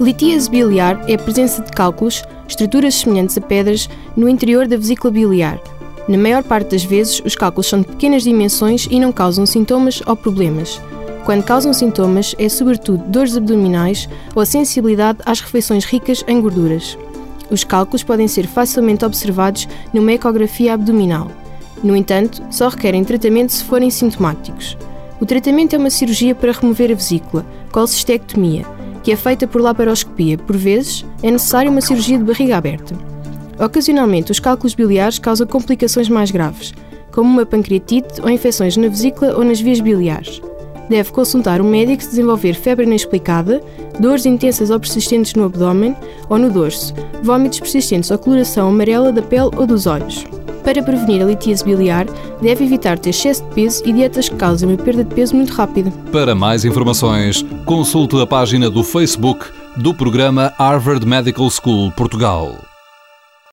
Litíase biliar é a presença de cálculos, estruturas semelhantes a pedras, no interior da vesícula biliar. Na maior parte das vezes, os cálculos são de pequenas dimensões e não causam sintomas ou problemas. Quando causam sintomas, é sobretudo dores abdominais ou a sensibilidade às refeições ricas em gorduras. Os cálculos podem ser facilmente observados numa ecografia abdominal. No entanto, só requerem tratamento se forem sintomáticos. O tratamento é uma cirurgia para remover a vesícula, colcistectomia, que é feita por laparoscopia. Por vezes, é necessária uma cirurgia de barriga aberta. Ocasionalmente, os cálculos biliares causam complicações mais graves, como uma pancreatite ou infecções na vesícula ou nas vias biliares. Deve consultar um médico se desenvolver febre inexplicada, dores intensas ou persistentes no abdômen ou no dorso, vômitos persistentes ou coloração amarela da pele ou dos olhos. Para prevenir a litíase biliar, deve evitar ter excesso de peso e dietas que causem uma perda de peso muito rápida. Para mais informações, consulte a página do Facebook do programa Harvard Medical School Portugal.